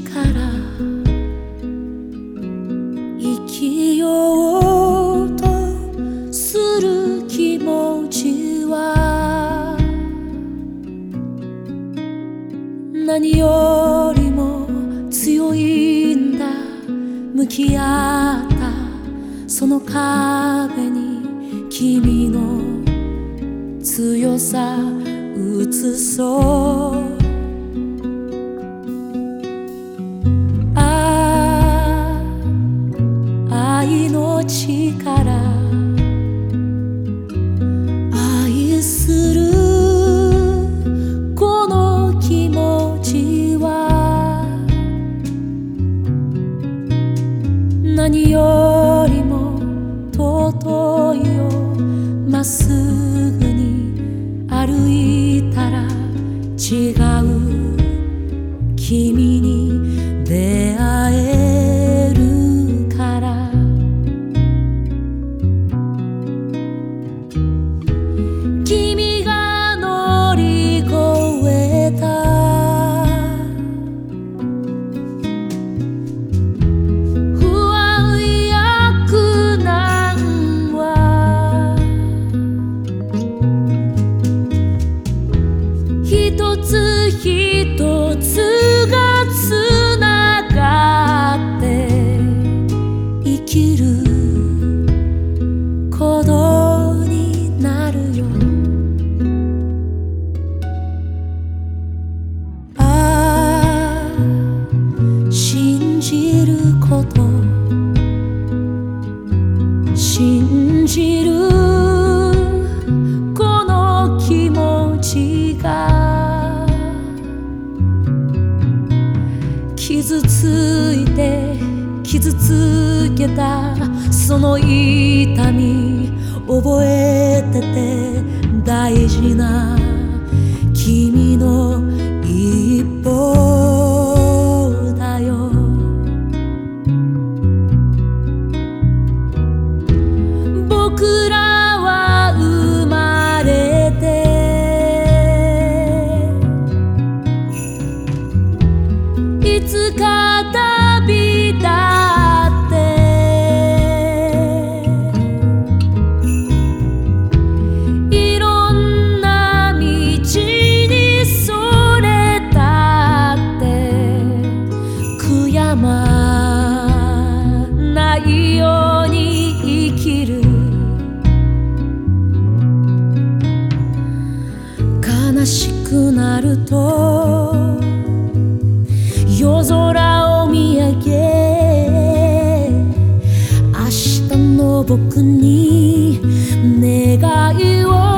から生きようとする気持ちは何よりも強いんだ向き合ったその壁に君の強さ映そう愛の力愛するこの気持ちは何よりも尊いよ。まっすぐ傷つけたその痛み覚えてて大事な君と。夜空を見上げ明日の僕に願いを。